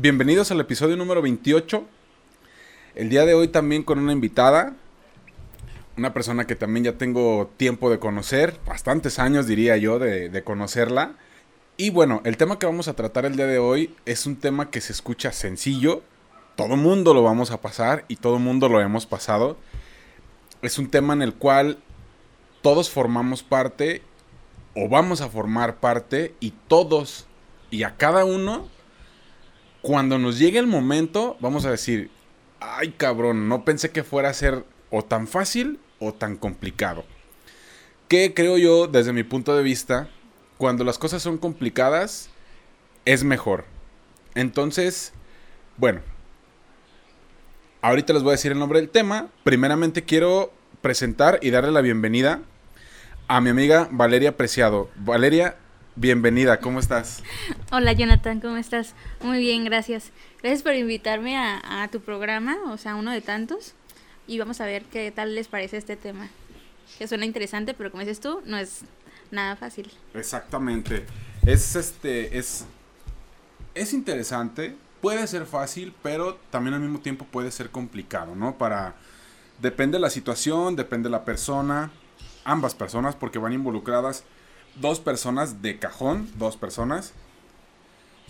Bienvenidos al episodio número 28. El día de hoy también con una invitada, una persona que también ya tengo tiempo de conocer, bastantes años diría yo de, conocerla. Y bueno, el tema que vamos a tratar el día de hoy es un tema que se escucha sencillo, todo mundo lo vamos a pasar y todo mundo lo hemos pasado. Es un tema en el cual todos formamos parte o vamos a formar parte y todos y a cada uno, cuando nos llegue el momento, vamos a decir, ay cabrón, no pensé que fuera a ser o tan fácil o tan complicado. Que creo yo, desde mi punto de vista, cuando las cosas son complicadas, es mejor. Entonces, bueno, ahorita les voy a decir el nombre del tema. Primeramente quiero presentar y darle la bienvenida a mi amiga Valeria Preciado. Valeria, Bienvenida, ¿cómo estás? Hola Jonathan, ¿cómo estás? Muy bien, gracias. Gracias por invitarme a, tu programa, o sea, uno de tantos. Y vamos a ver qué tal les parece este tema. Que suena interesante, pero como dices tú, no es nada fácil. Exactamente. Es este, es, es interesante, puede ser fácil, pero también al mismo tiempo puede ser complicado, ¿no? Para, depende de la situación, depende de la persona, ambas personas, porque van involucradas dos personas de cajón, dos personas.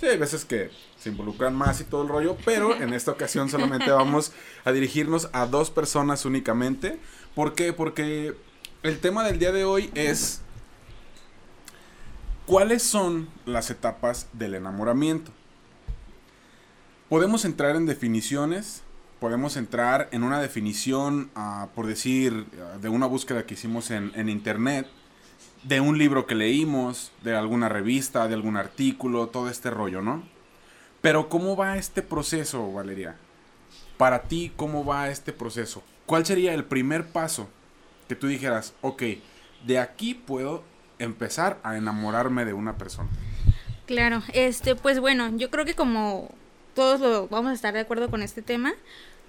Sí, hay veces que se involucran más y todo el rollo, pero en esta ocasión solamente vamos a dirigirnos a dos personas únicamente. ¿Por qué? Porque el tema del día de hoy es cuáles son las etapas del enamoramiento. Podemos entrar en definiciones, podemos entrar en una definición, ah, por decir, ah, de una búsqueda que hicimos en, en internet, de un libro que leímos, de alguna revista, de algún artículo, todo este rollo, ¿no? Pero ¿cómo va este proceso, Valeria? Para ti, ¿cómo va este proceso? ¿Cuál sería el primer paso que tú dijeras, ok, de aquí puedo empezar a enamorarme de una persona? Claro, este, pues bueno, yo creo que como todos lo, vamos a estar de acuerdo con este tema,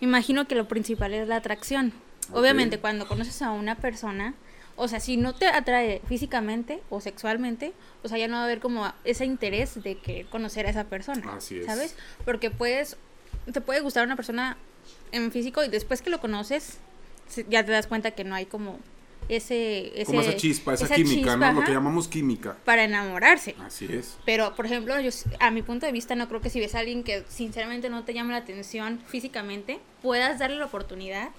imagino que lo principal es la atracción. Obviamente, cuando conoces a una persona, o sea, si no te atrae físicamente o sexualmente, o sea, ya no va a haber como ese interés de que conocer a esa persona. Así es. ¿Sabes? Porque puedes, te puede gustar una persona en físico y después que lo conoces, ya te das cuenta que no hay como ese, como esa chispa, esa, química, ¿no? Lo que llamamos química. Para enamorarse. Así es. Pero, por ejemplo, yo, a mi punto de vista, no creo que si ves a alguien que sinceramente no te llama la atención físicamente, puedas darle la oportunidad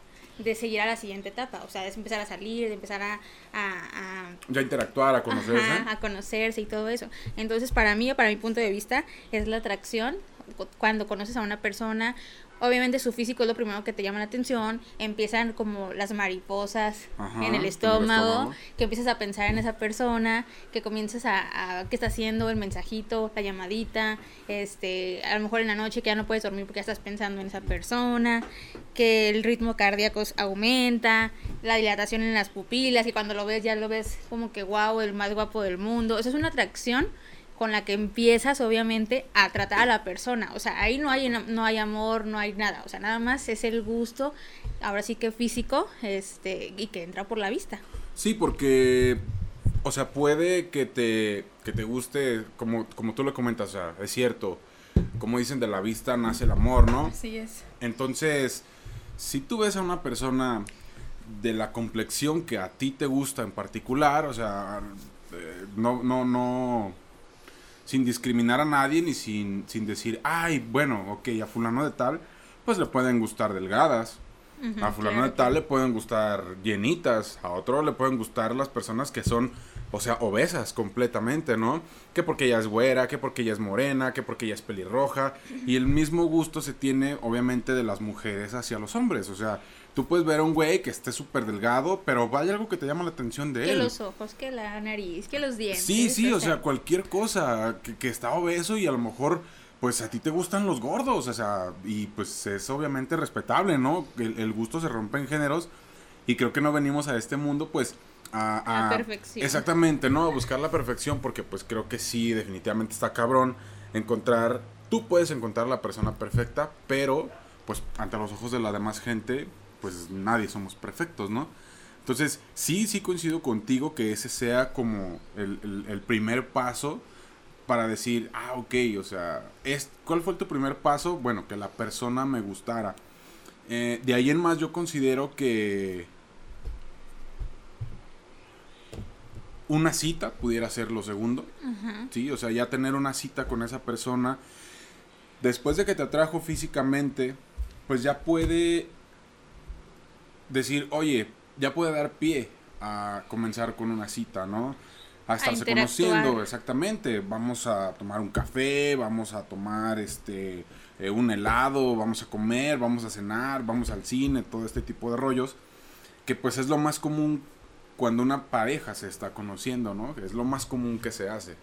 de seguir a la siguiente etapa, o sea, es empezar a salir, de empezar a... a, ya interactuar, a conocerse. a conocerse y todo eso. Entonces, para mí, para mi punto de vista, es la atracción cuando conoces a una persona obviamente su físico es lo primero que te llama la atención, empiezan como las mariposas en, el estómago, que empiezas a pensar en esa persona, que comienzas a, a, qué está haciendo, el mensajito, la llamadita, este, a lo mejor en la noche que ya no puedes dormir porque ya estás pensando en esa persona, que el ritmo cardíaco aumenta, la dilatación en las pupilas y cuando lo ves ya lo ves como que wow, el más guapo del mundo, eso es una atracción con la que empiezas obviamente a tratar a la persona. O sea, ahí no hay, no hay amor, no hay nada. O sea, nada más es el gusto, ahora sí que físico, este, y que entra por la vista. Sí, porque, o sea, puede que te, que te guste, como, como tú lo comentas, o sea, es cierto, como dicen, de la vista nace el amor, ¿no? Así es. Entonces, si tú ves a una persona de la complexión que a ti te gusta en particular, o sea, eh, no, no, no sin discriminar a nadie ni sin, sin decir, ay, bueno, ok, a fulano de tal, pues le pueden gustar delgadas. a fulano de tal le pueden gustar llenitas, a otro le pueden gustar las personas que son, o sea, obesas completamente, ¿no? Que porque ella es güera, que porque ella es morena, que porque ella es pelirroja. Y el mismo gusto se tiene, obviamente, de las mujeres hacia los hombres. O sea, Tú puedes ver a un güey que esté súper delgado, pero hay algo que te llama la atención de él. Que los ojos, que la nariz, que los dientes. Sí, sí, o sea, cualquier cosa que, que, está obeso y a lo mejor pues a ti te gustan los gordos, o sea, y pues es obviamente respetable, ¿no? El, el gusto se rompe en géneros y creo que no venimos a este mundo pues a, La perfección. Exactamente, ¿no? A buscar la perfección porque pues creo que sí, definitivamente está cabrón encontrar, tú puedes encontrar la persona perfecta, pero pues ante los ojos de la demás gente, pues nadie somos perfectos, ¿no? Entonces, sí, sí coincido contigo que ese sea como el, el- el primer paso para decir, ah, ok, o sea, es, ¿cuál fue tu primer paso? Bueno, que la persona me gustara. Eh, de ahí en más yo considero que una cita pudiera ser lo segundo. Sí, o sea, ya tener una cita con esa persona, después de que te atrajo físicamente, pues ya puede decir, oye, ya puede dar pie a comenzar con una cita, ¿no? A estarse conociendo, exactamente. Vamos a tomar un café, vamos a tomar este eh, un helado, vamos a comer, vamos a cenar, vamos al cine, todo este tipo de rollos, que pues es lo más común cuando una pareja se está conociendo, ¿no? Es lo más común que se hace.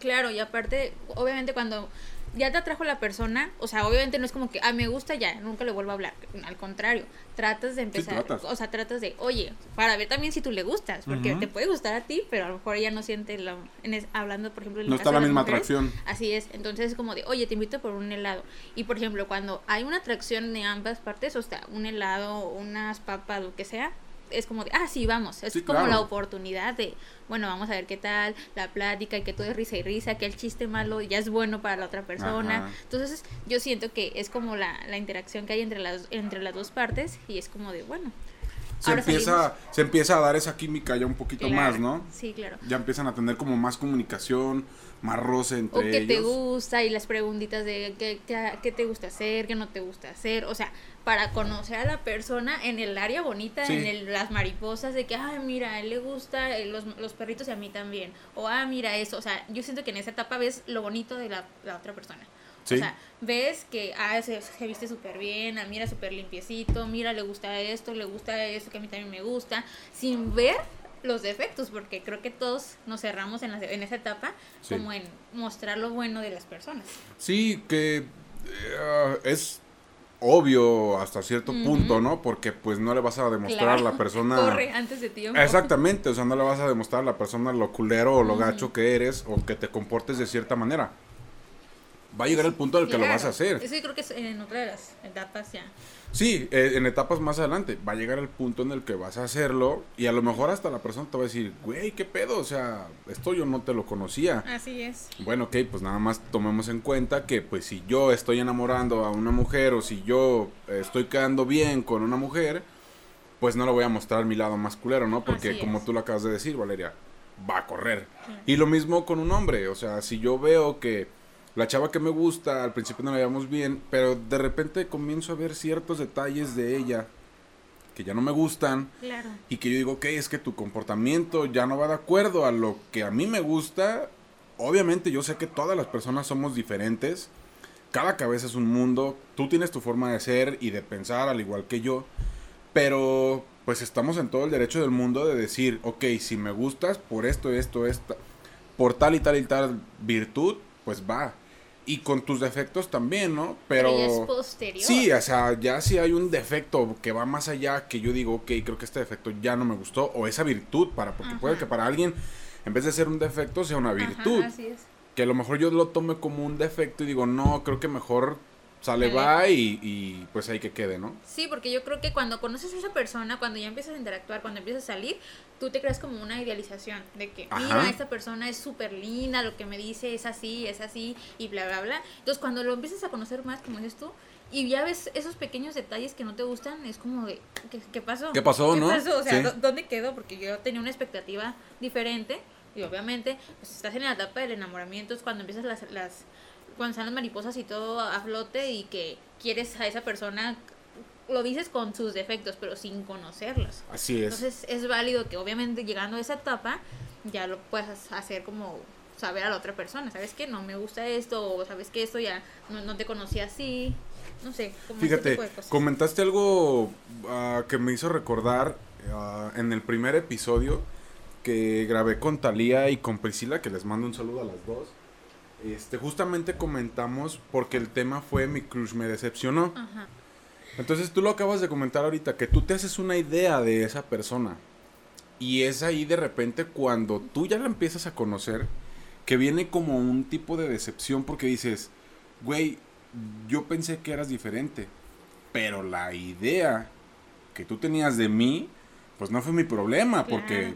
Claro, y aparte, obviamente cuando ya te atrajo la persona, o sea, obviamente no es como que, ah, me gusta ya, nunca le vuelvo a hablar. Al contrario, tratas de empezar, tratas. o sea, tratas de, oye, para ver también si tú le gustas, porque te puede gustar a ti, pero a lo mejor ella no siente, la, en es- hablando, por ejemplo, en No está la misma mujeres, atracción. Así es, entonces es como de, oye, te invito por un helado. Y por ejemplo, cuando hay una atracción de ambas partes, o sea, un helado, unas papas, lo que sea, es como de, ah, sí, vamos. Es Sí, como claro. la oportunidad de, bueno, vamos a ver qué tal, la plática y que todo es risa y risa, que el chiste malo ya es bueno para la otra persona. Ajá. Entonces, yo siento que es como la, la interacción que hay entre las, entre las dos partes y es como de, bueno. Se ahora empieza, salimos. se empieza a dar esa química ya un poquito Claro, más, ¿no? Sí, claro. Ya empiezan a tener como más comunicación, más roce entre O qué te gusta y las preguntitas de qué, qué, qué te gusta hacer, qué no te gusta hacer. O sea, para conocer a la persona en el área bonita, Sí. en el- las mariposas, de que, ay, mira, a él le gusta eh, los, los perritos y a mí también. O, ah, mira eso. O sea, yo siento que en esa etapa ves lo bonito de la, la otra persona. Sí. O sea, ves que, ah, se, se viste súper bien, ah, mira, súper limpiecito, mira, le gusta esto, le gusta esto, que a mí también me gusta, sin ver los defectos, porque creo que todos nos cerramos en, la- en esa etapa Sí. como en mostrar lo bueno de las personas. Sí, que eh, es obvio hasta cierto punto, ¿no? Porque pues no le vas a demostrar a la Claro, persona... Corre antes de tiempo. Exactamente, o sea, no le vas a demostrar a la persona lo culero o lo gacho que eres o que te comportes de cierta manera. Va a llegar el punto en el que lo vas a hacer. Eso yo creo que es en otra de las etapas ya. Sí, eh, en etapas más adelante va a llegar el punto en el que vas a hacerlo y a lo mejor hasta la persona te va a decir, güey, ¿qué pedo? O sea, esto yo no te lo conocía. Así es. Bueno, ok, pues nada más tomemos en cuenta que pues si yo estoy enamorando a una mujer o si yo estoy quedando bien con una mujer, pues no le voy a mostrar mi lado más culero, ¿no? Porque Así como es. tú lo acabas de decir, Valeria, va a correr. Y lo mismo con un hombre, o sea, si yo veo que la chava que me gusta, al principio no la llevamos bien, pero de repente comienzo a ver ciertos detalles de ella que ya no me gustan Claro. y que yo digo, ok, es que tu comportamiento ya no va de acuerdo a lo que a mí me gusta. Obviamente yo sé que todas las personas somos diferentes, cada cabeza es un mundo, tú tienes tu forma de ser y de pensar al igual que yo, pero pues estamos en todo el derecho del mundo de decir, ok, si me gustas por esto, esto, esta, por tal y tal y tal virtud, pues va. Y con tus defectos también, ¿no? Pero, Pero... ya es posterior. Sí, o sea, ya si hay un defecto que va más allá, que yo digo, ok, creo que este defecto ya no me gustó, o esa virtud, para, porque Ajá. puede que para alguien, en vez de ser un defecto, sea una Ajá, virtud. así es. Que a lo mejor yo lo tome como un defecto y digo, no, creo que mejor sale, va y, y pues ahí que quede, ¿no? Sí, porque yo creo que cuando conoces a esa persona, cuando ya empiezas a interactuar, cuando empiezas a salir, tú te creas como una idealización de que, Ajá. mira, esta persona es súper linda, lo que me dice es así, es así, y bla, bla, bla. Entonces, cuando lo empiezas a conocer más, como dices tú, y ya ves esos pequeños detalles que no te gustan, es como de, ¿qué, qué pasó? ¿Qué pasó, no? pasó? O sea, Sí. ¿dó- ¿dónde quedó? Porque yo tenía una expectativa diferente, y obviamente, pues estás en la etapa del enamoramiento, es cuando empiezas las, las cuando están las mariposas y todo a flote y que quieres a esa persona, lo dices con sus defectos, pero sin conocerlos. Así es. Entonces es válido que obviamente llegando a esa etapa ya lo puedas hacer como saber a la otra persona, ¿sabes que No me gusta esto, o sabes que esto ya no, no te conocí así, no sé, como Fíjate, tipo de cosas. comentaste algo ah, que me hizo recordar ah, en el primer episodio que grabé con Talía y con Priscila, que les mando un saludo a las dos. Este, justamente comentamos porque el tema fue mi crush me decepcionó. Ajá. Entonces tú lo acabas de comentar ahorita, que tú te haces una idea de esa persona. Y es ahí de repente cuando tú ya la empiezas a conocer, que viene como un tipo de decepción porque dices, güey, yo pensé que eras diferente, pero la idea que tú tenías de mí, pues no fue mi problema, Claro. porque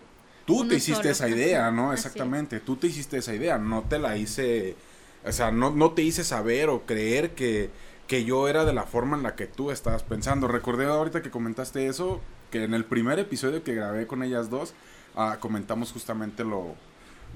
tú Uno te hiciste solo. esa idea, ¿no? Así. Exactamente, tú te hiciste esa idea, no te la hice, o sea, no, no te hice saber o creer que, que yo era de la forma en la que tú estabas pensando. Recordé ahorita que comentaste eso, que en el primer episodio que grabé con ellas dos, ah, comentamos justamente lo,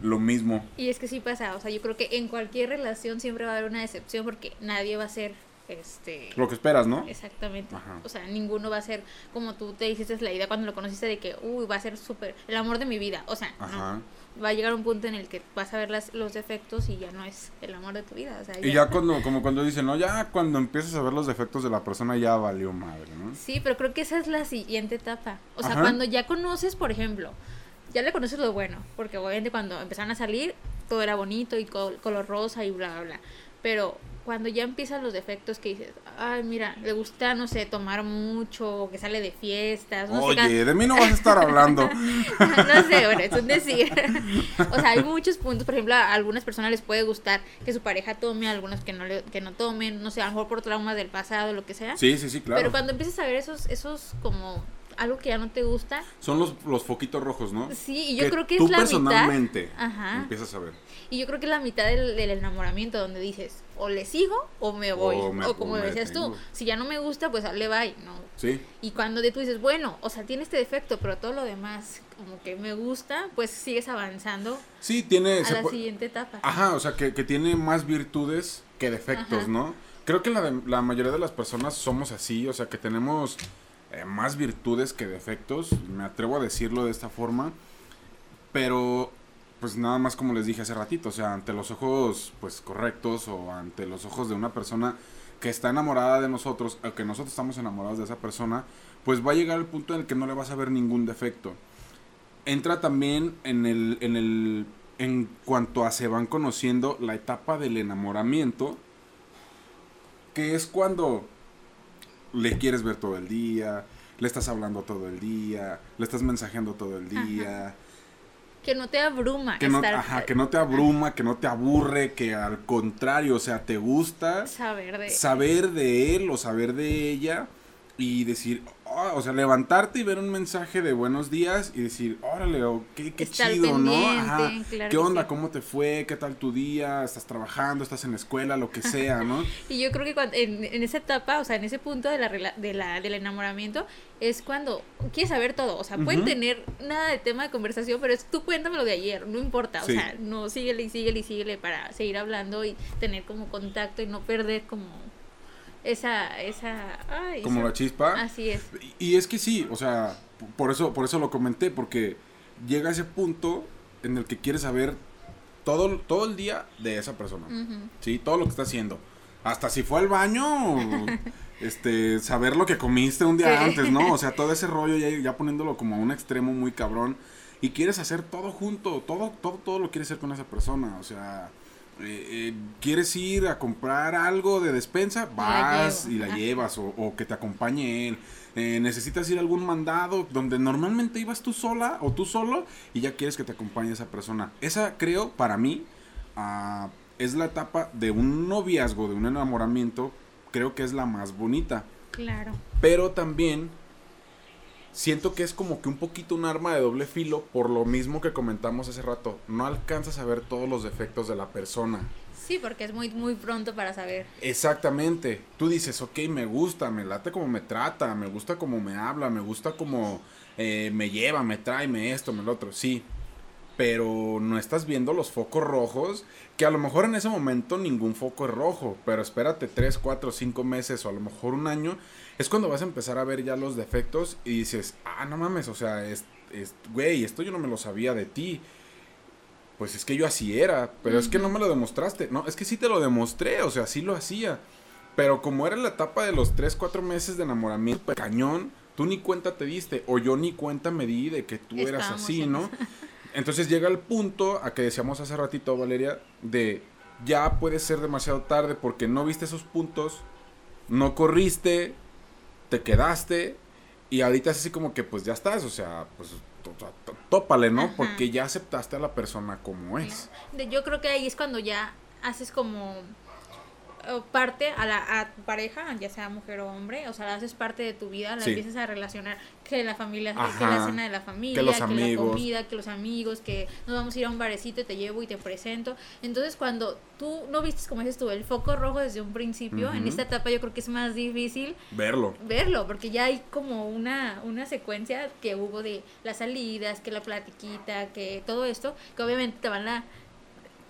lo mismo. Y es que sí pasa, o sea, yo creo que en cualquier relación siempre va a haber una decepción porque nadie va a ser, este... Lo que esperas, ¿no? Exactamente. Ajá. O sea, ninguno va a ser como tú te hiciste la idea cuando lo conociste de que, uy, va a ser súper el amor de mi vida. O sea, Ajá. no. Va a llegar un punto en el que vas a ver las, los defectos y ya no es el amor de tu vida. O sea, Y ya cuando, como cuando dicen, no, ya cuando empiezas a ver los defectos de la persona ya valió madre, ¿no? Sí, pero creo que esa es la siguiente etapa. O sea, Ajá. cuando ya conoces, por ejemplo, ya le conoces lo bueno, porque obviamente cuando empezaron a salir todo era bonito y col- color rosa y bla, bla, bla. Pero cuando ya empiezan los defectos que dices, ay, mira, le gusta, no sé, tomar mucho, que sale de fiestas, no sé, Oye, de mí no vas a estar hablando. no sé, bueno, es un decir. o sea, hay muchos puntos, por ejemplo, a algunas personas les puede gustar que su pareja tome, a algunos que no le, que no tomen, no sé, a lo mejor por traumas del pasado, lo que sea. Sí, sí, sí, claro. Pero cuando empiezas a ver esos, esos como algo que ya no te gusta, Son los, los foquitos rojos, ¿no? sí, y yo creo que tú es la mitad. personalmente Ajá. empiezas a ver. Y yo creo que es la mitad del, del enamoramiento donde dices, o le sigo o me voy. O como me decías tú, detengo. si ya no me gusta, pues le bye, ¿no? Sí. Y cuando de tú dices, bueno, o sea, tiene este defecto, pero todo lo demás como que me gusta, pues sigues avanzando Sí, tiene... a la siguiente etapa. Ajá, o sea, que, que tiene más virtudes que defectos, Ajá. ¿no? Creo que la, de- la mayoría de las personas somos así, o sea, que tenemos eh, más virtudes que defectos, me atrevo a decirlo de esta forma, pero pues nada más como les dije hace ratito, o sea, ante los ojos pues correctos o ante los ojos de una persona que está enamorada de nosotros, o que nosotros estamos enamorados de esa persona, pues va a llegar el punto en el que no le vas a ver ningún defecto. Entra también en el, en el, en cuanto a se van conociendo la etapa del enamoramiento, que es cuando le quieres ver todo el día, le estás hablando todo el día, le estás mensajeando todo el día, Que no te abruma que no, estar ajá, que no te abruma, que no te aburre, que al contrario, o sea, te gusta saber de saber de él o saber de ella y decir, "Ah", o sea, levantarte y ver un mensaje de buenos días y decir, órale, o qué, qué chido, ¿no? Ajá. claro ¿Qué onda? sí. ¿Cómo te fue? ¿Qué tal tu día? ¿Estás trabajando? ¿Estás en la escuela? Lo que sea, ¿no? Y yo creo que cuando, en, en esa etapa, o sea, en ese punto de la, de la, del enamoramiento, es cuando quieres saber todo. O sea, pueden tener nada de tema de conversación, pero es tú cuéntame lo de ayer, no importa. Sí. O sea, no síguele y síguele y síguele para seguir hablando y tener como contacto y no perder como esa, esa, ay, Como esa- la chispa. Así es. Y, y es que sí, o sea, por eso, por eso lo comenté, porque llega ese punto en el que quieres saber todo, todo el día de esa persona. Sí, todo lo que está haciendo. Hasta si fue al baño, este, saber lo que comiste un día Sí. antes, ¿no? O sea, todo ese rollo ya, ya poniéndolo como a un extremo muy cabrón. Y quieres hacer todo junto, todo, todo, todo lo quieres hacer con esa persona. O sea, eh, eh, quieres ir a comprar algo de despensa, vas y la Ajá. llevas, o, o que te acompañe él. Eh, necesitas ir a algún mandado donde normalmente ibas tú sola o tú solo y ya quieres que te acompañe esa persona. Esa creo, para mí, ah, es la etapa de un noviazgo, de un enamoramiento, creo que es la más bonita. Claro. Pero también siento que es como que un poquito un arma de doble filo por lo mismo que comentamos hace rato. No alcanzas a ver todos los defectos de la persona. Sí, porque es muy, muy pronto para saber. Exactamente. Tú dices, ok, me gusta, me late como me trata, me gusta como me habla, me gusta como eh, me lleva, me trae, me esto, me lo otro. Sí. Pero no estás viendo los focos rojos, que a lo mejor en ese momento ningún foco es rojo, pero espérate 3, 4, 5 meses o a lo mejor un año, es cuando vas a empezar a ver ya los defectos y dices, ah, no mames, o sea, es, es, güey, esto yo no me lo sabía de ti. Pues es que yo así era, pero es que no me lo demostraste. No, es que sí te lo demostré, o sea, sí lo hacía. Pero como era la etapa de los 3, 4 meses de enamoramiento, pues, cañón, tú ni cuenta te diste, o yo ni cuenta me di de que tú eras así, ¿no? Entonces llega el punto a que decíamos hace ratito, Valeria, de ya puede ser demasiado tarde porque no viste esos puntos, no corriste, te quedaste y ahorita es así como que pues ya estás, o sea, pues tópale, ¿no? Ajá. Porque ya aceptaste a la persona como es. Yo creo que ahí es cuando ya haces como parte a la a tu pareja, ya sea mujer o hombre, o sea, la haces parte de tu vida, la Sí. empiezas a relacionar que la familia, que la cena de la familia, los que, la comida, que los amigos, que nos vamos a ir a un barecito y te llevo y te presento. Entonces, cuando tú no vistes, como dices tú, el foco rojo desde un principio, en esta etapa yo creo que es más difícil Verlo. verlo, porque ya hay como una, una secuencia que hubo de las salidas, que la platiquita, que todo esto, que obviamente te van a,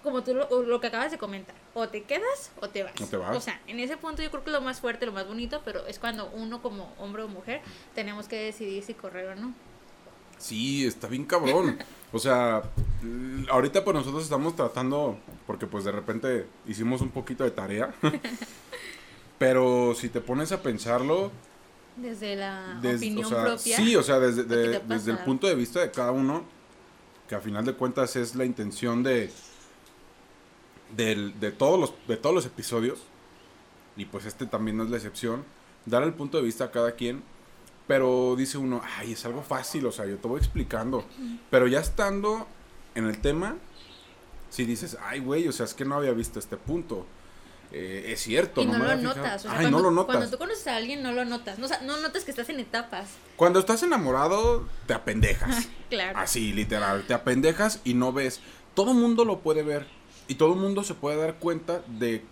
como tú lo, lo que acabas de comentar, o te quedas o te vas. O te vas. O sea, en ese punto yo creo que lo más fuerte, lo más bonito, pero es cuando uno como hombre o mujer tenemos que decidir si correr o no. Sí, está bien cabrón. O sea, ahorita pues nosotros estamos tratando, porque pues de repente hicimos un poquito de tarea. Pero si te pones a pensarlo, Desde la opinión o sea, propia. sí, o sea, desde, de- desde el punto de vista de cada uno, que a final de cuentas es la intención de, del- de, todos los, de todos los episodios, y pues este también no es la excepción, dar el punto de vista a cada quien, pero dice uno, ay, es algo fácil, o sea, yo te voy explicando, pero ya estando en el tema, si dices, ay, güey, o sea, es que no había visto este punto. Eh, es cierto, y no, lo había fijado". notas. O sea, Ay, cuando, no lo notas. cuando tú conoces a alguien, no lo notas. No, o sea, no notas que estás en etapas. Cuando estás enamorado, te apendejas. Claro. Así, literal. Te apendejas y no ves. Todo mundo lo puede ver. Y todo mundo se puede dar cuenta de,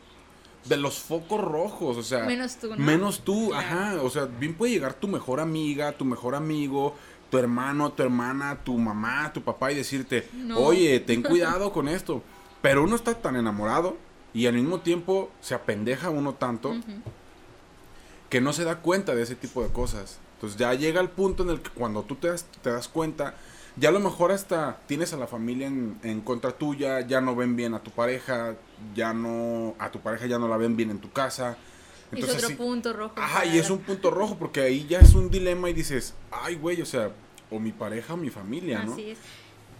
de los focos rojos. O sea, Menos tú, ¿no? menos tú, ajá. O sea, bien puede llegar tu mejor amiga, tu mejor amigo, tu hermano, tu hermana, tu mamá, tu papá y decirte, No. oye, ten cuidado con esto. Pero uno está tan enamorado y al mismo tiempo se apendeja uno tanto que no se da cuenta de ese tipo de cosas. Entonces ya llega el punto en el que cuando tú te das, te das cuenta, ya a lo mejor hasta tienes a la familia en, en contra tuya, ya no ven bien a tu pareja, ya no, a tu pareja ya no la ven bien en tu casa. es otro sí- punto rojo. Ajá, y es un punto rojo porque ahí ya es un dilema y dices, ay güey, o sea, o mi pareja o mi familia, ¿no? Así es.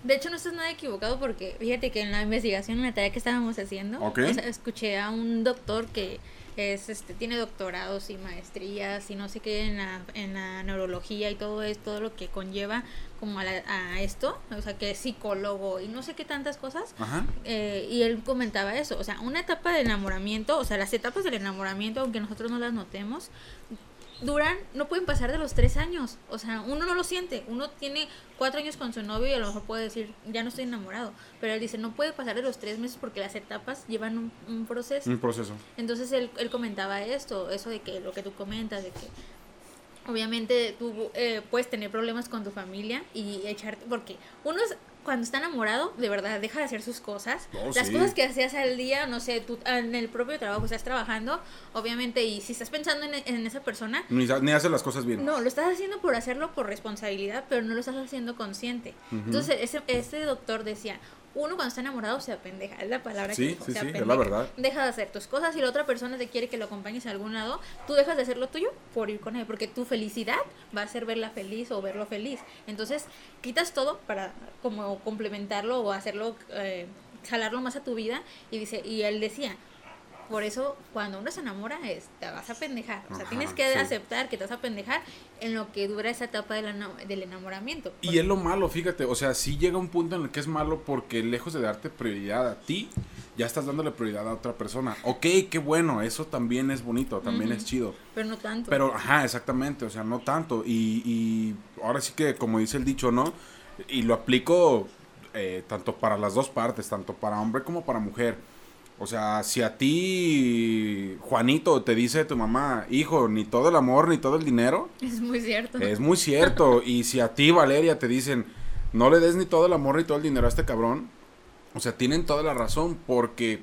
De hecho, no estás nada equivocado porque fíjate que en la investigación, en la tarea que estábamos haciendo, escuché a un doctor que es este tiene doctorados y maestrías y no sé qué en la, en la neurología y todo es todo lo que conlleva como a, la- a esto, o sea, que es psicólogo y no sé qué tantas cosas. Ajá. Eh, y él comentaba eso, o sea, una etapa de enamoramiento, o sea, las etapas del enamoramiento, aunque nosotros no las notemos, duran, no pueden pasar de los tres años, o sea, uno no lo siente, uno tiene cuatro años con su novio y a lo mejor puede decir, ya no estoy enamorado, pero él dice, no puede pasar de los tres meses porque las etapas llevan un, un proceso. Un proceso. Entonces él, él comentaba esto, eso de que lo que tú comentas, de que obviamente tú eh, puedes tener problemas con tu familia y echarte, porque uno es- cuando está enamorado, de verdad, deja de hacer sus cosas. Las sí. cosas que hacías al día, no sé, tú en el propio trabajo estás trabajando, obviamente, y si estás pensando en, en esa persona, Ni, ni hace las cosas bien. no, lo estás haciendo por hacerlo por responsabilidad, pero no lo estás haciendo consciente. Entonces, ese, ese doctor decía, uno cuando está enamorado se apendeja, es la palabra Sí, que sí, se sí, es la verdad. Deja de hacer tus cosas y la otra persona te quiere que lo acompañes a algún lado, tú dejas de hacer lo tuyo por ir con él, porque tu felicidad va a ser verla feliz o verlo feliz. Entonces, quitas todo para como complementarlo o hacerlo, eh, jalarlo más a tu vida y dice, y él decía, por eso, cuando uno se enamora, es, te vas a pendejar. O sea, Ajá, tienes que sí. aceptar que te vas a pendejar en lo que dura esa etapa del, ena- del enamoramiento. Y es lo malo, fíjate, o sea, sí llega un punto en el que es malo porque lejos de darte prioridad a ti, ya estás dándole prioridad a otra persona. Ok, qué bueno, eso también es bonito, también es chido. Pero no tanto. Pero, ajá, exactamente, o sea, no tanto. Y, y ahora sí que, como dice el dicho, ¿no? Y lo aplico eh, tanto para las dos partes, tanto para hombre como para mujer. O sea, si a ti, Juanito, te dice tu mamá, hijo, ni todo el amor, ni todo el dinero, es muy cierto. es muy cierto. Y si a ti, Valeria, te dicen, no le des ni todo el amor ni todo el dinero a este cabrón, o sea, tienen toda la razón porque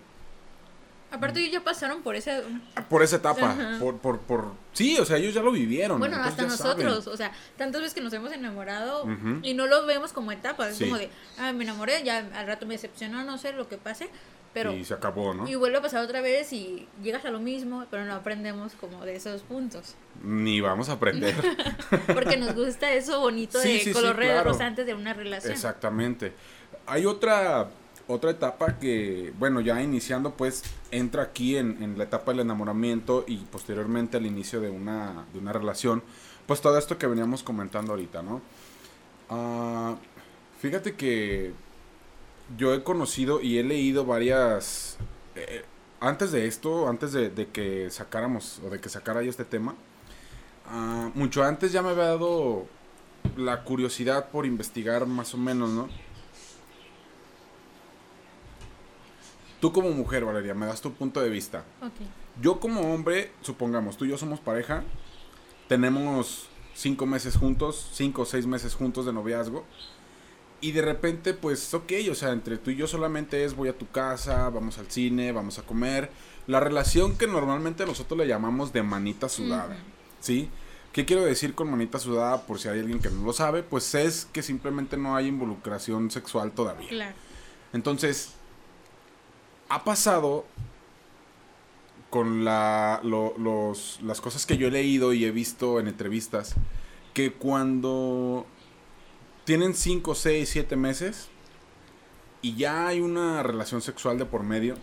Aparte, ellos ya pasaron por ese. por esa etapa, por, por, por, sí, o sea, ellos ya lo vivieron. Bueno, hasta saben. nosotros, o sea, tantas veces que nos hemos enamorado y no lo vemos como etapas, es Sí. como de, ah, me enamoré, ya al rato me decepcionó, no sé lo que pase, pero y se acabó, ¿no? y vuelve a pasar otra vez y llegas a lo mismo, pero no aprendemos como de esos puntos, Ni vamos a aprender. porque nos gusta eso bonito Sí, de sí, color claro. antes de una relación. Exactamente. Hay otra otra etapa que, bueno, ya iniciando, pues entra aquí en, la etapa del enamoramiento y posteriormente al inicio de una, de una relación, pues todo esto que veníamos comentando ahorita, ¿no? Ah, fíjate que yo he conocido y he leído varias... eh, antes de esto, antes de, que sacáramos o de que sacara yo este tema, ah, mucho antes ya me había dado la curiosidad por investigar más o menos, ¿no? Tú como mujer, Valeria, me das tu punto de vista. Ok. Yo como hombre, supongamos, tú y yo somos pareja, tenemos cinco meses juntos, cinco o seis meses juntos de noviazgo, y de repente, pues, ok, o sea, entre tú y yo solamente es voy a tu casa, vamos al cine, vamos a comer, la relación que normalmente nosotros le llamamos de manita sudada. ¿sí? ¿Qué quiero decir con manita sudada? Por si hay alguien que no lo sabe, pues es que simplemente no hay involucración sexual todavía. Claro. Entonces, ha pasado con la, lo- los, las cosas que yo he leído y he visto en entrevistas, que cuando tienen 5, 6, 7 meses y ya hay una relación sexual de por medio,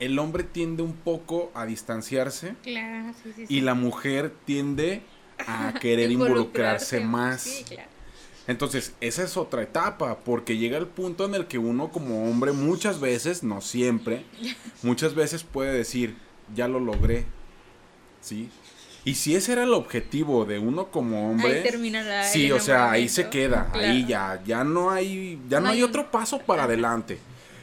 el hombre tiende un poco a distanciarse Claro, sí, sí. sí. y la mujer tiende a querer involucrarse más. Sí, claro. Entonces, esa es otra etapa, porque llega el punto en el que uno como hombre muchas veces, no siempre, muchas veces puede decir, ya lo logré, ¿sí? Y si ese era el objetivo de uno como hombre, Ahí termina la, sí, o sea, ahí se queda, ahí ya, ya no hay, ya no, No hay un- otro paso para adelante.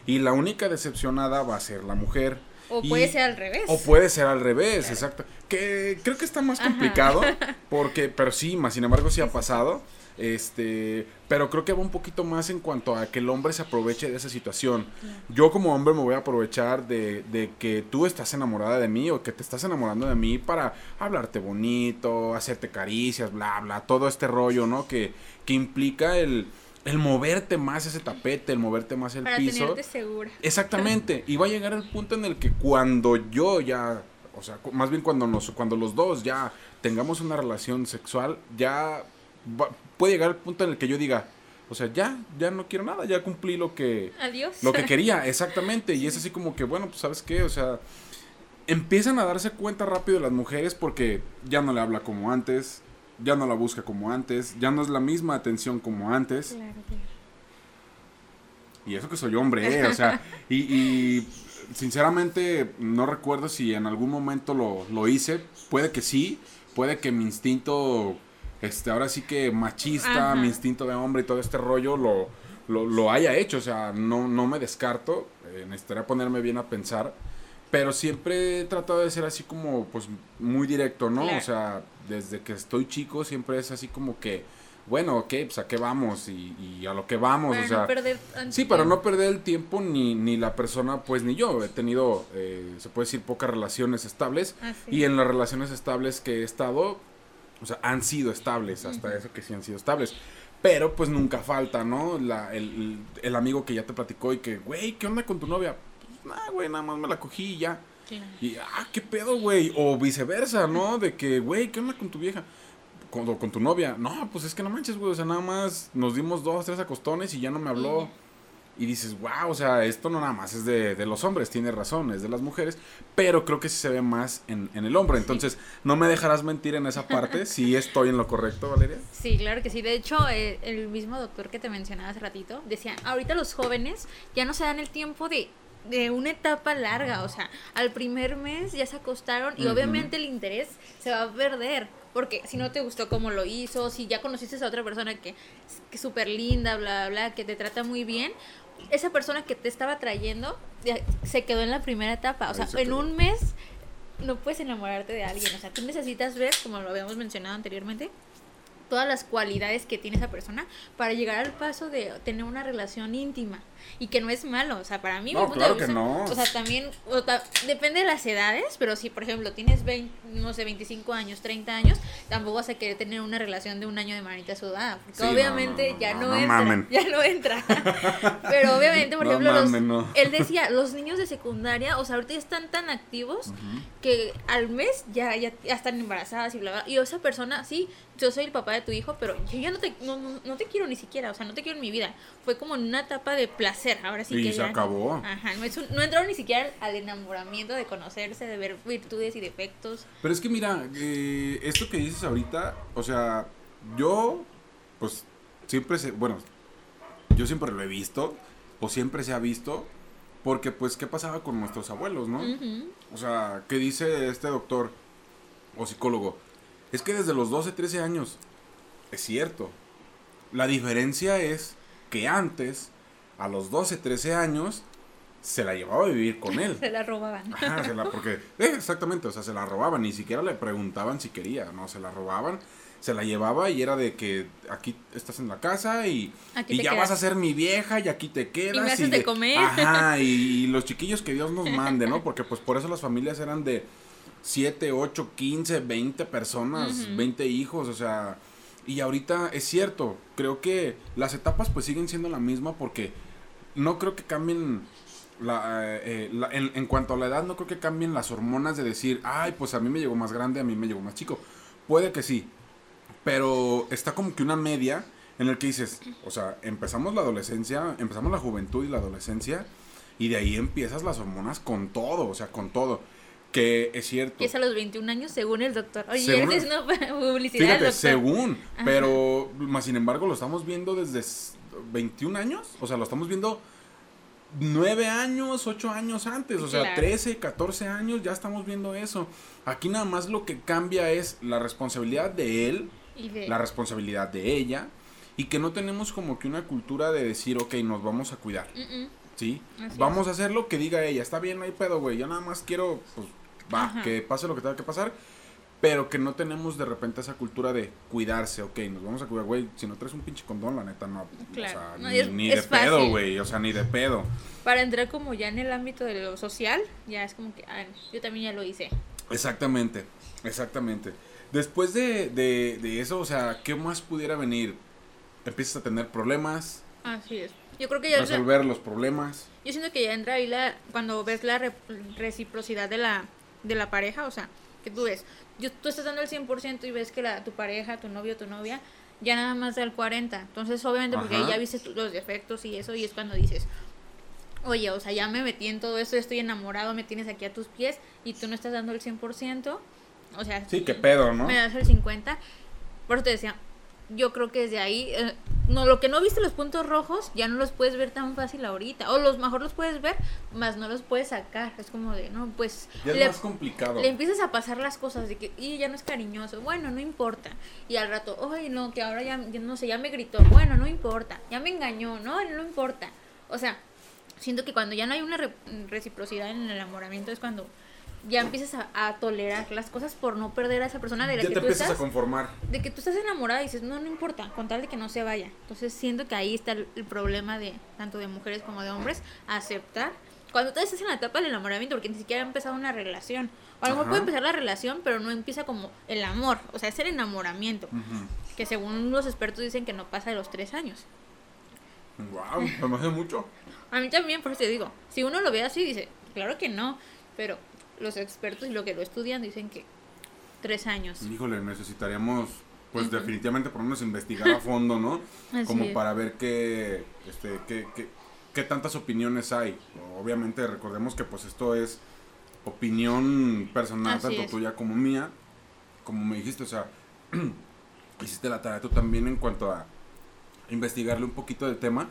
Y la única decepcionada va a ser la mujer. O Y- puede ser al revés. O puede ser al revés, exacto. Que creo que está más Ajá. complicado, porque, pero sí, más sin embargo sí ha pasado. Este, pero creo que va un poquito más en cuanto a que el hombre se aproveche de esa situación. Yo como hombre me voy a aprovechar de, de que tú estás enamorada de mí o que te estás enamorando de mí para hablarte bonito, hacerte caricias, bla, bla, todo este rollo, ¿no? Que, que implica el, el moverte más ese tapete, el moverte más el Para piso. tenerte segura. Exactamente. Y va a llegar el punto en el que cuando yo ya, o sea, más bien cuando nos, cuando los dos ya tengamos una relación sexual, ya va- puede llegar el punto en el que yo diga, o sea, ya, ya no quiero nada, ya cumplí lo que, Adiós. lo que quería, exactamente. Y es así como que, bueno, pues sabes qué, o sea, empiezan a darse cuenta rápido las mujeres porque ya no le habla como antes, ya no la busca como antes, ya no es la misma atención como antes. Claro, claro. Y eso que soy hombre, ¿eh? O sea, y, y sinceramente no recuerdo si en algún momento lo, lo hice. Puede que sí, puede que mi instinto, este, ahora sí que machista, Ajá. mi instinto de hombre y todo este rollo lo, lo, lo haya hecho. O sea, no, no me descarto, eh, necesitaría ponerme bien a pensar. Pero siempre he tratado de ser así como, pues, muy directo, ¿no? Claro. O sea, desde que estoy chico siempre es así como que, bueno, ok, pues a qué vamos y, y a lo que vamos, Para o sea. no perder Sí, para no perder el tiempo ni, ni la persona, pues ni yo. He tenido, eh, se puede decir, pocas relaciones estables. Ah, sí. Y en las relaciones estables que he estado, o sea, han sido estables, hasta eso que sí han sido estables. Pero pues nunca falta, ¿no? La, el, el- amigo que ya te platicó y que, güey, ¿qué onda con tu novia? Pues nada, güey, nada más me la cogí y ya. Claro. Y, ah, qué pedo, güey. O viceversa, ¿no? De que, güey, ¿qué onda con tu vieja? Con, o con tu novia. No, pues es que no manches, güey. O sea, nada más nos dimos dos, tres acostones y ya no me habló. Y dices, wow, o sea, esto no nada más es de, de los hombres, tiene razón, es de las mujeres. Pero creo que sí se ve más en, en el hombre. Entonces, no me dejarás mentir en esa parte. Si estoy en lo correcto, Valeria. Sí, claro que sí. De hecho, eh, el mismo doctor que te mencionaba hace ratito decía, ahorita los jóvenes ya no se dan el tiempo de, de una etapa larga. O sea, al primer mes ya se acostaron y obviamente el interés se va a perder. Porque si no te gustó cómo lo hizo, si ya conociste a otra persona que que es súper linda, bla, bla, bla, que te trata muy bien, esa persona que te estaba trayendo se quedó en la primera etapa. O sea, se en quedó. un mes no puedes enamorarte de alguien. O sea, tú necesitas ver, como lo habíamos mencionado anteriormente, todas las cualidades que tiene esa persona para llegar al paso de tener una relación íntima y que no es malo, o sea, para mí No, mi punto claro de que no. o sea, también o ta- depende de las edades, pero si por ejemplo tienes 20, no sé, 25 años, 30 años, tampoco vas a querer tener una relación de un año de manita sudada, porque Sí, obviamente no, ya no, entra, mamen. ya no entra. pero obviamente, por ejemplo, los- mamen, no. él decía, los niños de secundaria, o sea, ahorita están tan activos que al mes ya, ya, ya están embarazadas y bla, bla. Y esa persona, sí, yo soy el papá de tu hijo, pero yo ya no te, no, no- no te quiero ni siquiera, o sea, no te quiero en mi vida. Fue como en una etapa de placer placer, ahora sí Y que se ya- acabó. Ajá, no, es un- no entraron ni siquiera al enamoramiento de conocerse, de ver virtudes y defectos. Pero es que mira, eh, esto que dices ahorita, o sea, yo, pues, siempre se, bueno, yo siempre lo he visto, o siempre se ha visto, porque pues, ¿qué pasaba con nuestros abuelos, no? O sea, ¿qué dice este doctor o psicólogo? Es que desde los 12, 13 años, es cierto. La diferencia es que antes, a los 12, 13 años, se la llevaba a vivir con él. Se la robaban. Ajá, se la, porque, eh, exactamente, o sea, se la robaban, ni siquiera le preguntaban si quería, no, se la robaban, se la llevaba y era de que aquí estás en la casa y, y ya quedas. vas a ser mi vieja y aquí te quedas. haces de de- comer. Ajá, y, y los chiquillos que Dios nos mande, ¿no? Porque pues por eso las familias eran de 7, 8, 15, 20 personas, Ujú. 20 hijos, o sea, y ahorita es cierto, creo que las etapas pues siguen siendo la misma porque no creo que cambien la, eh, la- en, en cuanto a la edad, no creo que cambien las hormonas de decir, ay, pues a mí me llegó más grande, a mí me llegó más chico. Puede que sí, pero está como que una media en el que dices, o sea, empezamos la adolescencia, empezamos la juventud y la adolescencia, y de ahí empiezas las hormonas con todo, o sea, con todo. Que es cierto. Y es a los 21 años según el doctor. Oye, Según- es una publicidad Fíjate, doctor. según, Ajá. pero más sin embargo lo estamos viendo desde 21 años, o sea, lo estamos viendo 9 años, 8 años antes, o sea, Claro. 13, 14 años, ya estamos viendo eso. Aquí nada más lo que cambia es la responsabilidad de él, Y de- la responsabilidad de ella, y que no tenemos como que una cultura de decir, ok, nos vamos a cuidar, Mm, mm. ¿sí? Así Vamos a hacer lo que diga ella, está bien, no hay pedo, güey, yo nada más quiero, pues, va, Ajá. que pase lo que tenga que pasar, pero que no tenemos de repente esa cultura de cuidarse, ok, nos vamos a cuidar, güey, si no traes un pinche condón, la neta, no, Claro. o sea, No, ni, es- ni es de pedo, güey, o sea, ni de pedo. Para entrar como ya en el ámbito de lo social, ya es como que, ah, yo también ya lo hice. Exactamente, exactamente. Después de, de, de eso, o sea, ¿qué más pudiera venir? Empiezas a tener problemas, Así es. Yo creo que ya resolver los problemas. Yo siento que ya entra ahí la, cuando ves la re- reciprocidad de la, de la pareja, o sea, que tú ves, yo, tú estás dando el 100% y ves que la, tu pareja, tu novio, tu novia, ya nada más da el 40%. Entonces, obviamente, porque ahí ya viste los defectos y eso, y es cuando dices, oye, o sea, ya me metí en todo esto, estoy enamorado, me tienes aquí a tus pies y tú no estás dando el 100%, o sea, Sí, qué pedo, ¿no? me das el 50%. Por eso te decía, yo creo que desde ahí, eh, no, lo que no viste los puntos rojos, ya no los puedes ver tan fácil ahorita. O los mejor los puedes ver, más no los puedes sacar. Es como de, no, pues Ya es le, más complicado. le empiezas a pasar las cosas de que, y ya no es cariñoso, bueno, no importa. Y al rato, oye, no, que ahora ya, ya no sé, ya me gritó, bueno, no importa. Ya me engañó, no, no importa. O sea, siento que cuando ya no hay una re- reciprocidad en el enamoramiento es cuando ya empiezas a, a tolerar las cosas por no perder a esa persona de la ya que te tú empiezas estás a conformar. de que tú estás enamorada y dices, no, no importa, con tal de que no se vaya. Entonces siento que ahí está el, el problema de tanto de mujeres como de hombres, aceptar. Cuando tú estás en la etapa del enamoramiento, porque ni siquiera ha empezado una relación. O a lo mejor puede empezar la relación, pero no empieza como el amor. O sea, es el enamoramiento. Ujú. Que según los expertos dicen que no pasa de los tres años. Wow, me hace mucho. A mí también, por eso te digo, si uno lo ve así, dice, claro que no. Pero los expertos y lo que lo estudian dicen que tres años. Híjole, necesitaríamos, pues Ujú. definitivamente ponernos a investigar a fondo, ¿no? Así Como es. para ver qué, este, qué, qué, qué tantas opiniones hay. Obviamente recordemos que pues esto es opinión personal, Así tanto es. tuya como mía. Como me dijiste, o sea, hiciste la tarea tú también en cuanto a investigarle un poquito del tema.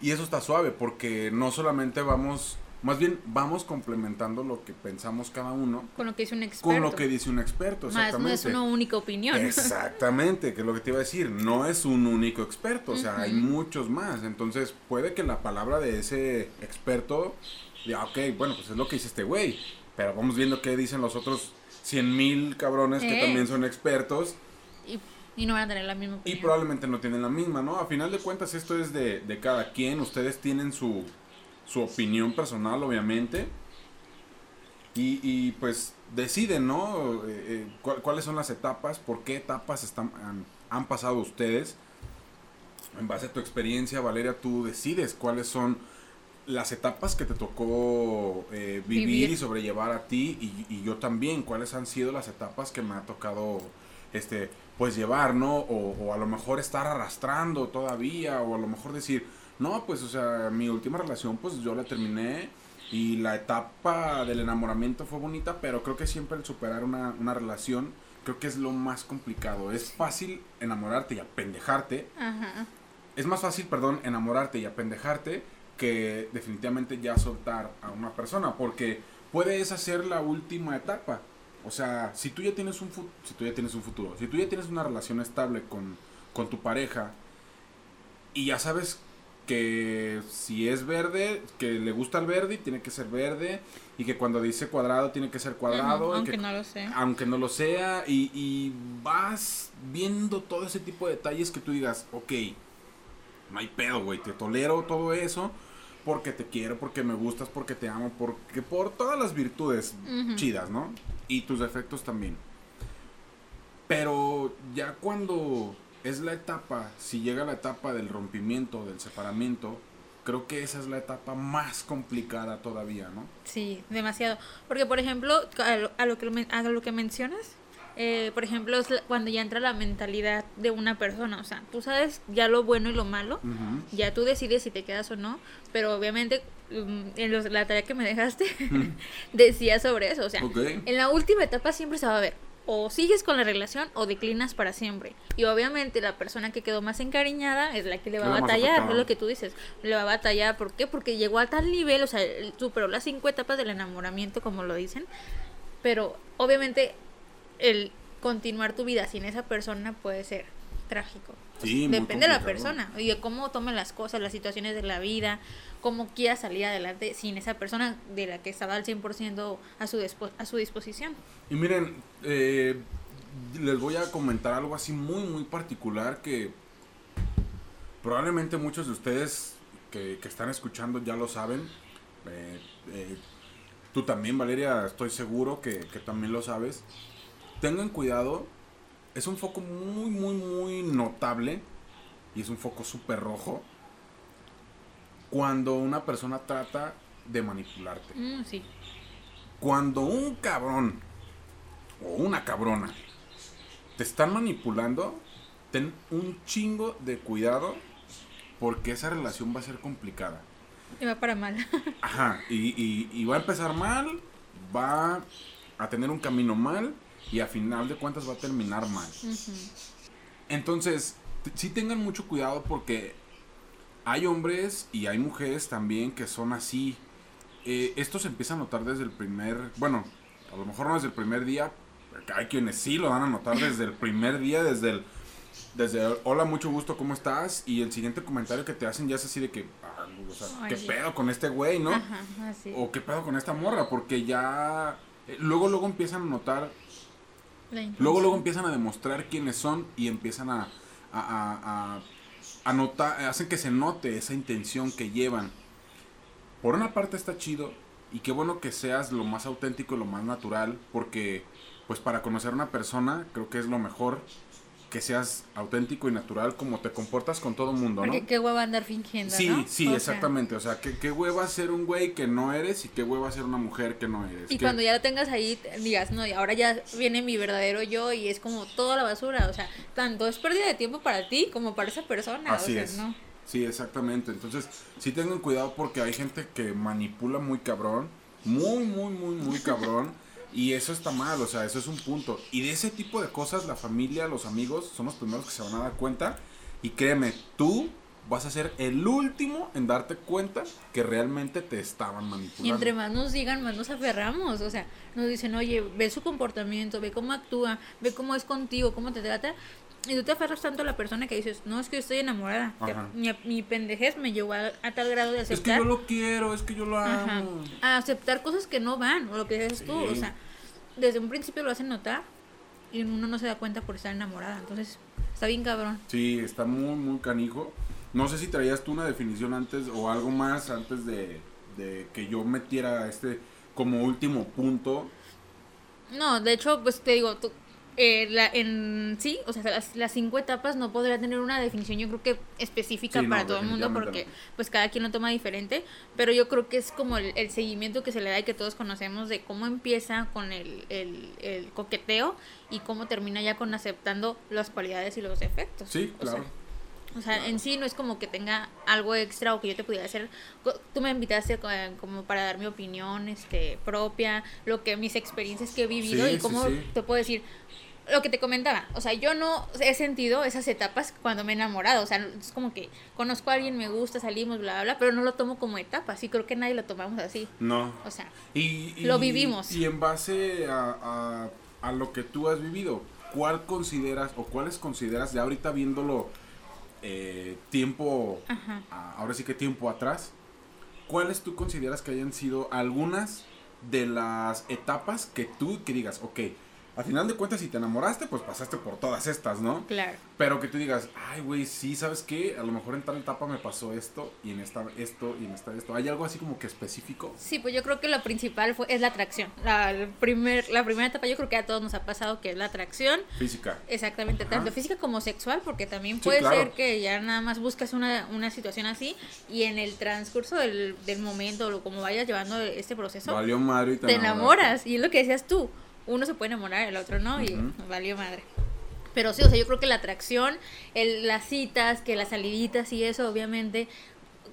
Y eso está suave porque no solamente vamos, más bien vamos complementando lo que pensamos cada uno Con lo que dice un experto. con lo que dice un experto. Más no Exactamente. es una única opinión. Exactamente, que es lo que te iba a decir, no es un único experto, o sea, hay muchos más, entonces puede que la palabra de ese experto, ya, ok, bueno, pues es lo que dice este güey, pero vamos viendo qué dicen los otros cien mil cabrones que Eh. también son expertos y, y no van a tener la misma y opinión. probablemente no tienen la misma, ¿no? A final de cuentas esto es de, de cada quien, ustedes tienen su, su opinión personal, obviamente, y, y pues deciden, ¿no? Eh, eh, cuál- ¿Cuáles son las etapas? ¿Por qué etapas están, han, han pasado ustedes? En base a tu experiencia, Valeria, tú decides cuáles son las etapas que te tocó eh, vivir, Vivir. y sobrellevar a ti y, y yo también, cuáles han sido las etapas que me ha tocado este pues llevar, ¿no? O, o a lo mejor estar arrastrando todavía, o a lo mejor decir, no, pues, o sea, mi última relación, pues yo la terminé y la etapa del enamoramiento fue bonita, pero creo que siempre el superar una, una relación, creo que es lo más complicado. Es fácil enamorarte y apendejarte. Ajá. Es más fácil, perdón, enamorarte y apendejarte que definitivamente ya soltar a una persona, porque puede esa ser la última etapa. O sea, si tú ya tienes un, si tú ya tienes un futuro, si tú ya tienes una relación estable con, con tu pareja y ya sabes que si es verde, que le gusta el verde y tiene que ser verde y que cuando dice cuadrado tiene que ser cuadrado Aunque que no lo sé. aunque no lo sea, y, y vas viendo todo ese tipo de detalles que tú digas, ok, no hay pedo, güey, te tolero todo eso porque te quiero, porque me gustas, porque te amo, porque por todas las virtudes chidas, ¿no? Y tus defectos también. Pero ya cuando es la etapa, si llega la etapa del rompimiento, del separamiento, creo que esa es la etapa más complicada todavía, ¿no? Sí, demasiado. Porque, por ejemplo, a lo, a lo que, a lo que mencionas, eh, por ejemplo, cuando ya entra la mentalidad de una persona. O sea, tú sabes ya lo bueno y lo malo. Ya tú decides si te quedas o no. Pero obviamente, mm, en los- la tarea que me dejaste, decía sobre eso. O sea, en la última etapa siempre se va a ver. O sigues con la relación o declinas para siempre. Y obviamente la persona que quedó más encariñada es la que le va a batallar. Es lo que tú dices. Le va a batallar. ¿Por qué? Porque llegó a tal nivel, o sea, superó las cinco etapas del enamoramiento, como lo dicen. Pero obviamente el continuar tu vida sin esa persona puede ser trágico. Sí, Depende de la persona y de cómo tome las cosas, las situaciones de la vida, cómo quiera salir adelante sin esa persona de la que estaba al 100% a su, a su disposición. Y miren, eh, les voy a comentar algo así muy, muy particular que probablemente muchos de ustedes que, que están escuchando ya lo saben. Eh, eh, tú también, Valeria, estoy seguro que, que también lo sabes. Tengan cuidado, es un foco muy, muy, muy notable y es un foco súper rojo cuando una persona trata de manipularte. Mm, sí. Cuando un cabrón o una cabrona te están manipulando, ten un chingo de cuidado porque esa relación va a ser complicada. Y va para mal. Ajá, y, y- y va a empezar mal, va a tener un camino mal y a final de cuentas va a terminar mal. Entonces, sí tengan mucho cuidado porque hay hombres y hay mujeres también que son así. Eh, esto se empieza a notar desde el primer, bueno, a lo mejor no desde el primer día, hay quienes sí lo van a notar desde el primer día, desde el, desde el, hola, mucho gusto, ¿cómo estás? Y el siguiente comentario que te hacen ya es así de que, ah, o sea, ¿qué pedo con este güey, no? Ajá, así. O qué pedo con esta morra, porque ya, eh, luego, luego empiezan a notar Luego, luego empiezan a demostrar quiénes son y empiezan a, a, hacen que se note esa intención que llevan. Por una parte está chido y qué bueno que seas lo más auténtico y lo más natural, porque pues para conocer a una persona creo que es lo mejor que seas auténtico y natural como te comportas con todo mundo, ¿no? Porque qué hueva andar fingiendo, Sí, ¿no? sí, O sea, exactamente. O sea, ¿qué, qué hueva ser un güey que no eres y qué hueva ser una mujer que no eres. Y ¿Qué- cuando ya lo tengas ahí, digas, no, y ahora ya viene mi verdadero yo y es como toda la basura. O sea, tanto es pérdida de tiempo para ti como para esa persona. Así o sea, es. ¿no? Sí, exactamente. Entonces, sí tengan cuidado porque hay gente que manipula muy cabrón. Muy, muy, muy, muy cabrón. Y eso está mal, o sea, eso es un punto. Y de ese tipo de cosas, la familia, los amigos, son los primeros que se van a dar cuenta. Y créeme, tú vas a ser el último en darte cuenta que realmente te estaban manipulando. Y entre más nos digan, más nos aferramos. O sea, nos dicen, oye, ve su comportamiento, ve cómo actúa, ve cómo es contigo, cómo te trata. Y tú te aferras tanto a la persona que dices, no, es que yo estoy enamorada. mi, mi pendejez me llevó a, a tal grado de Es que aceptar. yo lo quiero, es que yo lo Ajá. amo. A aceptar cosas que no van, o lo que dices tú. O sea, desde un principio lo hacen notar y uno no se da cuenta por estar enamorada. Entonces, está bien cabrón. Sí, está muy, muy canijo. No sé si traías tú una definición antes o algo más antes de, de que yo metiera este como último punto. No, de hecho, pues te digo, tú, eh, la, en sí, o sea, las, las cinco etapas no podría tener una definición, yo creo que específica Sí, no, para todo el mundo, porque pues cada quien lo toma diferente, pero yo creo que es como el, el seguimiento que se le da y que todos conocemos de cómo empieza con el, el, el coqueteo y cómo termina ya con aceptando las cualidades y los defectos. Sí, sea, claro. O sea, en sí no es como que tenga algo extra o que yo te pudiera hacer. Tú me invitaste co- como para dar mi opinión este, propia, lo que mis experiencias que he vivido Sí, y sí, cómo sí. te puedo decir. Lo que te comentaba, o sea, yo no he sentido esas etapas cuando me he enamorado, o sea, es como que conozco a alguien, me gusta, salimos, bla, bla, bla, pero no lo tomo como etapas, y creo que nadie lo tomamos así, No. o sea, Y, y- Lo vivimos. Y en base a, a- a lo que tú has vivido, ¿cuál consideras o cuáles consideras, ya ahorita viéndolo eh, tiempo, a- ahora sí que tiempo atrás, cuáles tú consideras que hayan sido algunas de las etapas que tú que digas, ok, a final de cuentas si te enamoraste, pues pasaste por todas estas, ¿no? claro. Pero que tú digas, ay, güey, sí, ¿sabes qué? A lo mejor en tal etapa me pasó esto, y en esta esto, y en esta esto. ¿Hay algo así como que específico? Sí, pues yo creo que lo principal fue, es la atracción. La, el primer, la primera etapa yo creo que a todos nos ha pasado que es la atracción. Física. Exactamente, Ajá. tanto física como sexual, porque también Sí, puede claro. ser que ya nada más buscas una, una situación así y en el transcurso del, del momento o como vayas llevando este proceso, Valió madre y te, te enamoras. Y es lo que decías tú, uno se puede enamorar, el otro no, y valió madre. Pero sí, o sea, yo creo que la atracción, el, las citas, que las saliditas y eso, obviamente,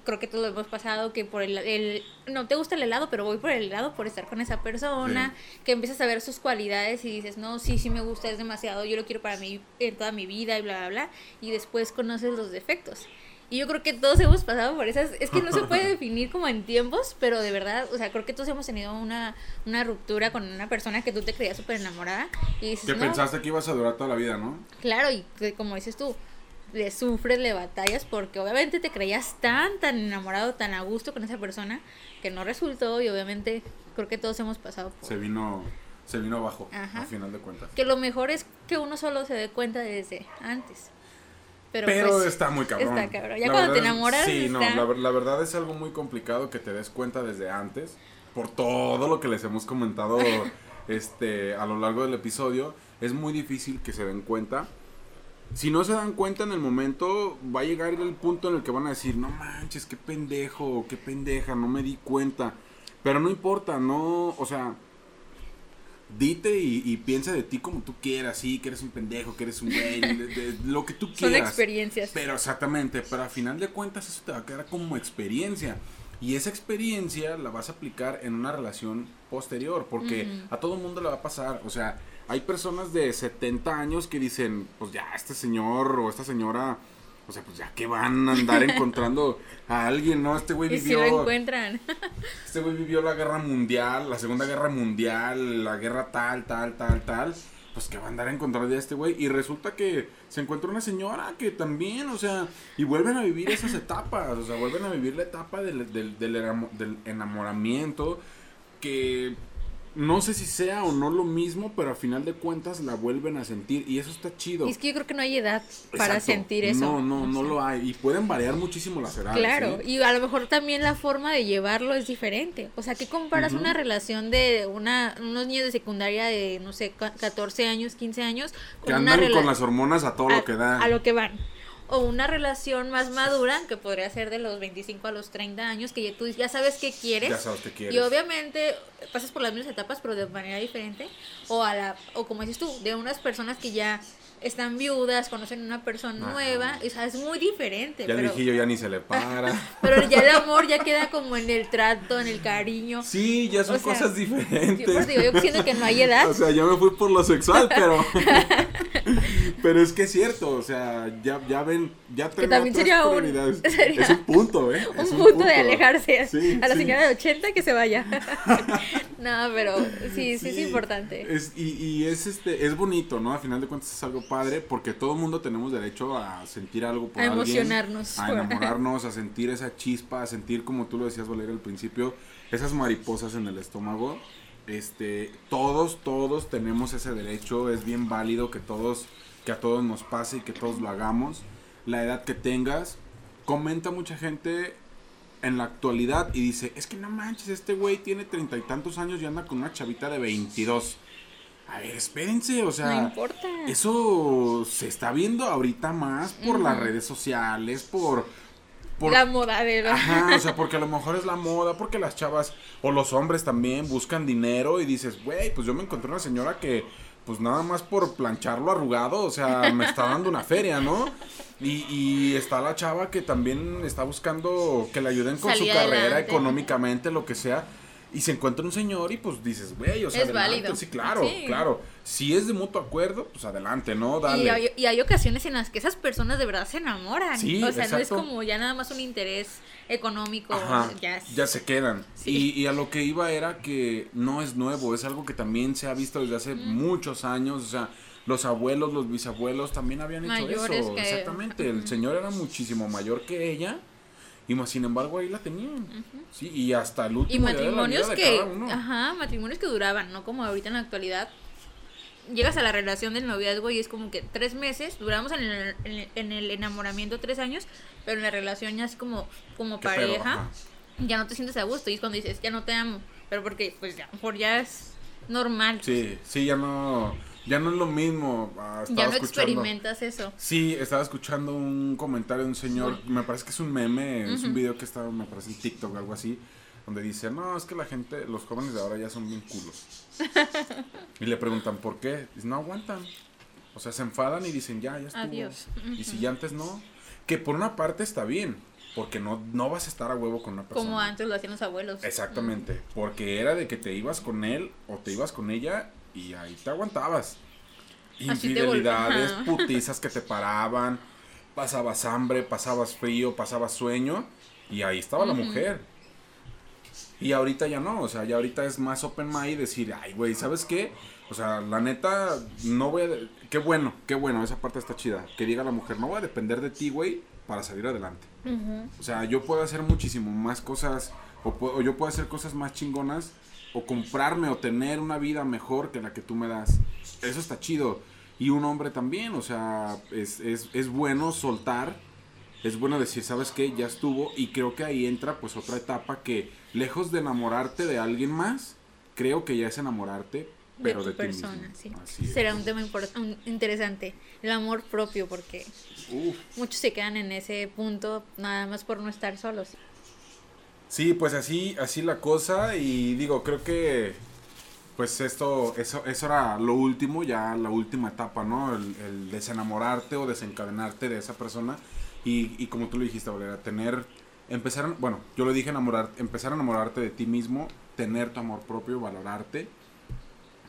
creo que todos lo hemos pasado, que por el, el- no te gusta el helado, pero voy por el helado por estar con esa persona, que empiezas a ver sus cualidades y dices, no, sí, sí me gusta, es demasiado, yo lo quiero para mí en toda mi vida y bla, bla, bla, y después conoces los defectos. Y yo creo que todos hemos pasado por esas, es que no se puede definir como en tiempos, pero de verdad, o sea, creo que todos hemos tenido una, una ruptura con una persona que tú te creías súper enamorada y dices, Que no, pensaste que ibas a durar toda la vida, ¿no? Claro, y que, como dices tú, le sufres, le batallas, porque obviamente te creías tan, tan enamorado, tan a gusto con esa persona, que no resultó, y obviamente creo que todos hemos pasado por... Se vino, se vino abajo, Ajá. a final de cuentas. Que lo mejor es que uno solo se dé cuenta desde antes. Pero, Pero, pues, está muy cabrón. Está cabrón. Ya La cuando te verdad enamoras, Sí, no, la, la verdad es algo muy complicado que te des cuenta desde antes, por todo lo que les hemos comentado este, a lo largo del episodio. Es muy difícil que se den cuenta. Si no se dan cuenta en el momento, va a llegar el punto en el que van a decir, no manches, qué pendejo, qué pendeja, no me di cuenta. Pero no importa, no, o sea, dite y, y piensa de ti como tú quieras, sí, que eres un pendejo, que eres un güey, de- de- lo que tú son quieras. experiencias. Pero exactamente, pero a final de cuentas eso te va a quedar como experiencia. Y esa experiencia la vas a aplicar en una relación posterior, porque a todo el mundo le va a pasar. O sea, hay personas de 70 años que dicen, pues ya, este señor o esta señora, o sea, pues ya que van a andar encontrando a alguien, ¿no? Este güey y si lo vivió, encuentran. este güey vivió la guerra mundial, la segunda guerra mundial, la guerra tal, tal, tal, tal. Pues que va a andar a encontrar de este güey. Y resulta que se encuentra una señora que también, o sea, y vuelven a vivir esas etapas. O sea, vuelven a vivir la etapa del, del enamoramiento. Que no sé si sea o no lo mismo, pero a final de cuentas la vuelven a sentir. Y eso está chido. Y es que yo creo que no hay edad para Exacto. sentir eso. No, no, o no sea. lo hay. Y pueden variar muchísimo las edades. Claro, ¿eh? y a lo mejor también la forma de llevarlo es diferente. O sea, ¿qué comparas una relación de una, unos niños de secundaria de, no sé, ca- 14 años, 15 años, Que con una andan con las hormonas a todo a, lo que da. a lo que van? O una relación más madura, que podría ser de los 25 a los 30 años, que ya tú ya sabes qué quieres. Ya sabes qué quieres. Y obviamente pasas por las mismas etapas, pero de manera diferente. O a la, o como dices tú, de unas personas que ya están viudas, conocen una persona Ajá. nueva, o sea, es muy diferente. Ya el pero, viejillo ya ni se le para. pero ya el amor ya queda como en el trato, en el cariño. Sí, ya son O sea, cosas diferentes. Yo, por eso digo, yo siento que no hay edad. O sea, yo me fui por lo sexual, pero. pero es que es cierto, o sea, ya, ya ven, ya tengo también sería un- sería es un punto, ¿eh? un, Es punto, de alejarse. Sí, a la sí. señora de 80 que se vaya. No, pero sí, sí, es importante. Es, y, y es este, es bonito, ¿no? Al final de cuentas es algo padre, porque todo mundo tenemos derecho a sentir algo por A alguien, emocionarnos. a enamorarnos, a sentir esa chispa, a sentir, como tú lo decías, Valeria, al principio, esas mariposas en el estómago. Este, todos, todos tenemos ese derecho, es bien válido que todos, que a todos nos pase y que todos lo hagamos. La edad que tengas, comenta mucha gente en la actualidad y dice, es que no manches, este güey tiene treinta y tantos años y anda con una chavita de 22. A ver, espérense, o sea, no importa. eso se está viendo ahorita más por las redes sociales, por... por La moda de la... Ajá, o sea, porque a lo mejor es la moda, porque las chavas o los hombres también buscan dinero y dices, güey, pues yo me encontré una señora que pues nada más por plancharlo arrugado, o sea, me está dando una feria, ¿no? Y, y está la chava que también está buscando que le ayuden con Salir su carrera adelante. económicamente, lo que sea. Y se encuentra un señor y pues dices, güey, o sea, Es adelante. válido. Sí, claro, Sí. claro. Si es de mutuo acuerdo, pues adelante, ¿no? Dale. Y hay, y hay ocasiones en las que esas personas de verdad se enamoran. Sí, o sea, no es exacto. como ya nada más un interés económico. Ajá, ya, es- ya se quedan. Sí. Y, y a lo que iba era que no es nuevo, es algo que también se ha visto desde hace muchos años, o sea, los abuelos, los bisabuelos también habían hecho eso. que- Exactamente, el señor era muchísimo mayor que ella y más sin embargo ahí la tenían. Sí, y hasta el Y último día de la matrimonios de que, cada uno. ajá, matrimonios que duraban, no como ahorita en la actualidad. Llegas a la relación del noviazgo y es como que tres meses, duramos en el, en el- en el enamoramiento tres años, pero en la relación ya es como, como Qué pareja, ya no te sientes a gusto y es cuando dices, ya no te amo, pero porque pues ya, por ya es normal, Sí, sí, ya no ya no es lo mismo. Ah, ya no escuchando- experimentas eso. Sí, estaba escuchando un comentario de un señor, me parece que es un meme, es un video que estaba, me parece en TikTok o algo así, donde dice, no, es que la gente, los jóvenes de ahora ya son bien culos. y le preguntan, ¿por qué? Dice, no aguantan. O sea, se enfadan y dicen, ya, ya estuvo. Adiós. Y si ya antes no, que por una parte está bien, porque no, no vas a estar a huevo con una persona. Como antes lo hacían los abuelos. Exactamente, porque era de que te ibas con él o te ibas con ella y ahí te aguantabas. Infidelidades, putizas que te paraban, pasabas hambre, pasabas frío, pasabas sueño y ahí estaba la mujer. Y ahorita ya no, o sea, ya ahorita es más open mind decir, ay, güey, ¿sabes qué? O sea, la neta, no voy a... Qué bueno, qué bueno, esa parte está chida. Que diga la mujer, no voy a depender de ti, güey, para salir adelante. O sea, yo puedo hacer muchísimo más cosas, o, o yo puedo hacer cosas más chingonas, o comprarme o tener una vida mejor que la que tú me das. Eso está chido. Y un hombre también, o sea, es, es, es bueno soltar, es bueno decir, ¿sabes qué? Ya estuvo. Y creo que ahí entra pues otra etapa que, lejos de enamorarte de alguien más, creo que ya es enamorarte, pero de tu ti persona, mismo. sí. Será un tema un- interesante, el amor propio, porque Uf. muchos se quedan en ese punto nada más por no estar solos. Sí, pues así, así la cosa y digo, creo que pues esto, eso, eso era lo último, ya la última etapa, ¿no? El, desenamorarte o desencadenarte de esa persona y, y como tú lo dijiste, Valeria, tener, empezar, bueno, yo lo dije, enamorar, empezar a enamorarte de ti mismo, tener tu amor propio, valorarte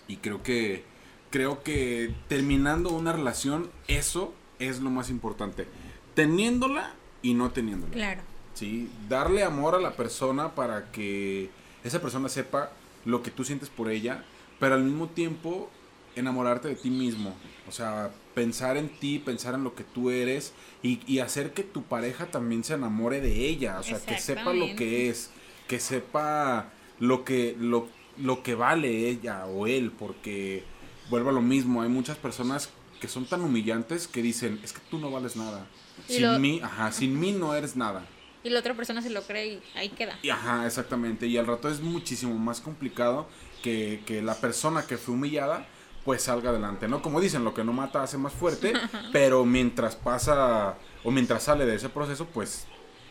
y creo que, creo que terminando una relación, eso es lo más importante, teniéndola y no teniéndola. Claro. ¿Sí? Darle amor a la persona para que esa persona sepa lo que tú sientes por ella, pero al mismo tiempo enamorarte de ti mismo. O sea, pensar en ti, pensar en lo que tú eres y, y hacer que tu pareja también se enamore de ella. O sea, que sepa lo que es, que sepa lo que, lo, lo que vale ella o él, porque vuelvo a lo mismo, hay muchas personas que son tan humillantes que dicen, es que tú no vales nada. Sin lo- mí, ajá, sin mí no eres nada. Y la otra persona se lo cree y ahí queda. Y ajá, exactamente. Y al rato es muchísimo más complicado que, que la persona que fue humillada pues salga adelante, ¿no? Como dicen, lo que no mata hace más fuerte, pero mientras pasa o mientras sale de ese proceso, pues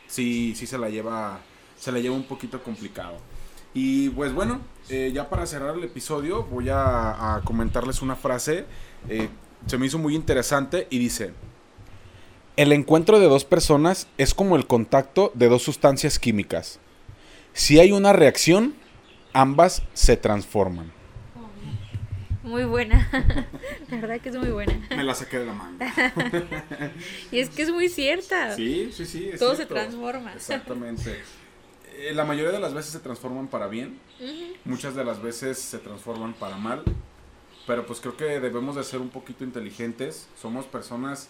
sí, sí se la lleva, se la lleva un poquito complicado. Y pues bueno, eh, ya para cerrar el episodio voy a, a comentarles una frase, eh, se me hizo muy interesante y dice, el encuentro de dos personas es como el contacto de dos sustancias químicas. Si hay una reacción, ambas se transforman. Muy buena. la verdad que es muy buena. Me la saqué de la manga. Y es que es muy cierta. Sí, sí, sí. es Todo se transforma. Exactamente. Eh, La mayoría de las veces se transforman para bien, muchas de las veces se transforman para mal, pero pues creo que debemos de ser un poquito inteligentes. Somos personas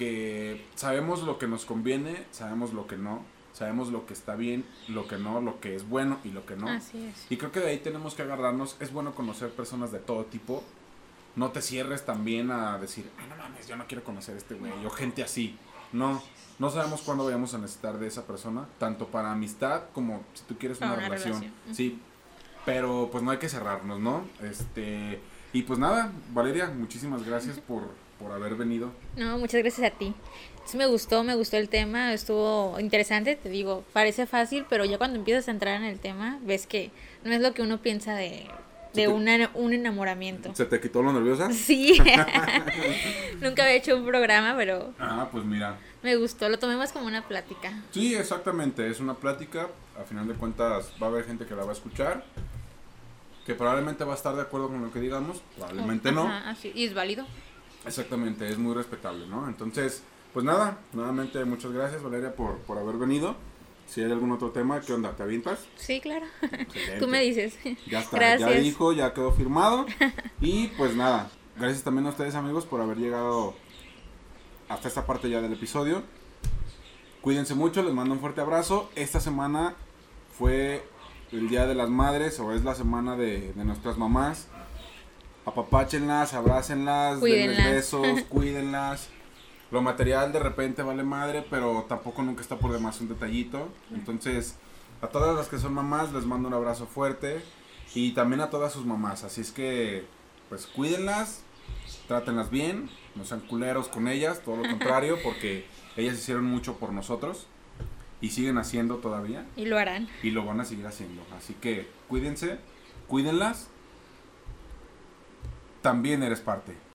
que sabemos lo que nos conviene, sabemos lo que no, sabemos lo que está bien, lo que no, lo que es bueno y lo que no. Así es. Y creo que de ahí tenemos que agarrarnos. Es bueno conocer personas de todo tipo. No te cierres también a decir, ah, no mames, yo no quiero conocer a este güey, o gente así. No, no sabemos cuándo vayamos a necesitar de esa persona, tanto para amistad como si tú quieres una, una relación. Sí, pero pues no hay que cerrarnos, ¿no? Este, y pues nada, Valeria, muchísimas gracias por, por haber venido. No, muchas gracias a ti. Sí me gustó, me gustó el tema, estuvo interesante, te digo, parece fácil, pero ya cuando empiezas a entrar en el tema, ves que no es lo que uno piensa de de te- una- un enamoramiento. ¿Se te quitó lo nerviosa? Sí. Nunca había hecho un programa, pero Ah, pues mira. me gustó. Lo tomé más como una plática. Sí, exactamente, es una plática, a final de cuentas va a haber gente que la va a escuchar, que probablemente va a estar de acuerdo con lo que digamos, probablemente no. Ajá, así. Y es válido. Exactamente, es muy respetable, ¿no? Entonces, pues nada, nuevamente muchas gracias Valeria por, por haber venido. Si hay algún otro tema, ¿qué onda? ¿Te avientas? Sí, claro. Excelente. Tú me dices. Ya está, Gracias. ya dijo, ya quedó firmado. Y pues nada, gracias también a ustedes amigos por haber llegado hasta esta parte ya del episodio. Cuídense mucho, les mando un fuerte abrazo. Esta semana fue el Día de las Madres o es la semana de, de nuestras mamás. Apapáchenlas, abrácenlas, denles besos, cuídenlas. Lo material de repente vale madre, pero tampoco nunca está por demás un detallito. Entonces, a todas las que son mamás les mando un abrazo fuerte y también a todas sus mamás. Así es que, pues cuídenlas, trátenlas bien, no sean culeros con ellas, todo lo contrario, porque ellas hicieron mucho por nosotros y siguen haciendo todavía Y lo harán. y lo van a seguir haciendo. Así que cuídense, cuídenlas. También eres parte.